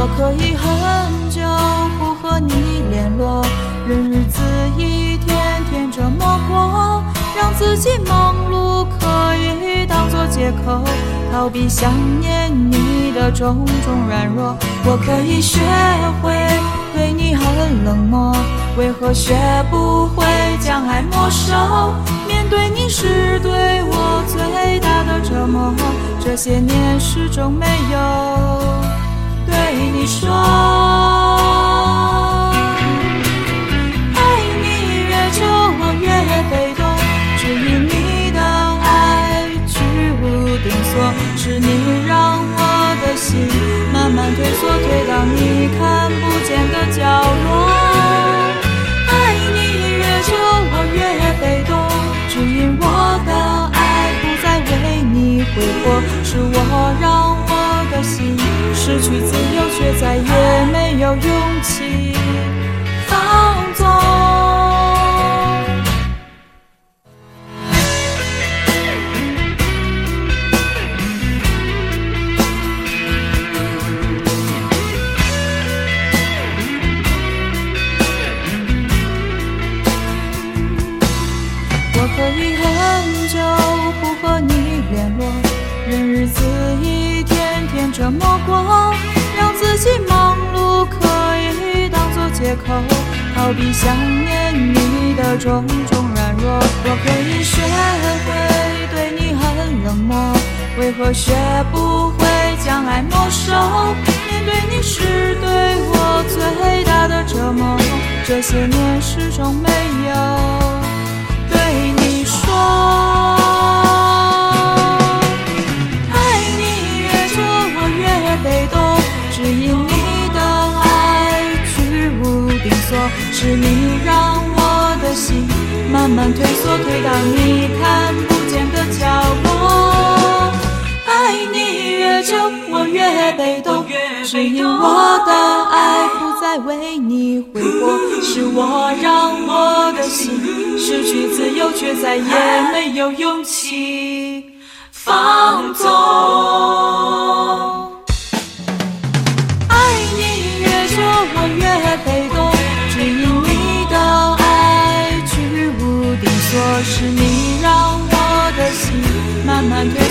我可以很久不和你联络，任日子一天天这么过，让自己忙碌可以当作借口，逃避想念你的种种软弱。我可以学会对你很冷漠，为何学不会将爱没收？面对你是对我最大的折磨，这些年始终没有。退缩，退到你看不见的角落。爱你越久我越被动，只因我的爱不再为你挥霍，是我让我的心失去自由，却再也没有勇气我可以很久不和你联络，任日子一天天这么过，让自己忙碌可以当作借口，逃避想念你的种种软弱。我可以学会对你很冷漠，为何学不会将爱没收？面对你是对我最大的折磨，这些年始终没有。是你让我的心慢慢退缩，退到你看不见的角落。爱你越久我越被动，只因我的爱不再为你挥霍，是我让我的心失去自由，却再也没有勇气放纵。慢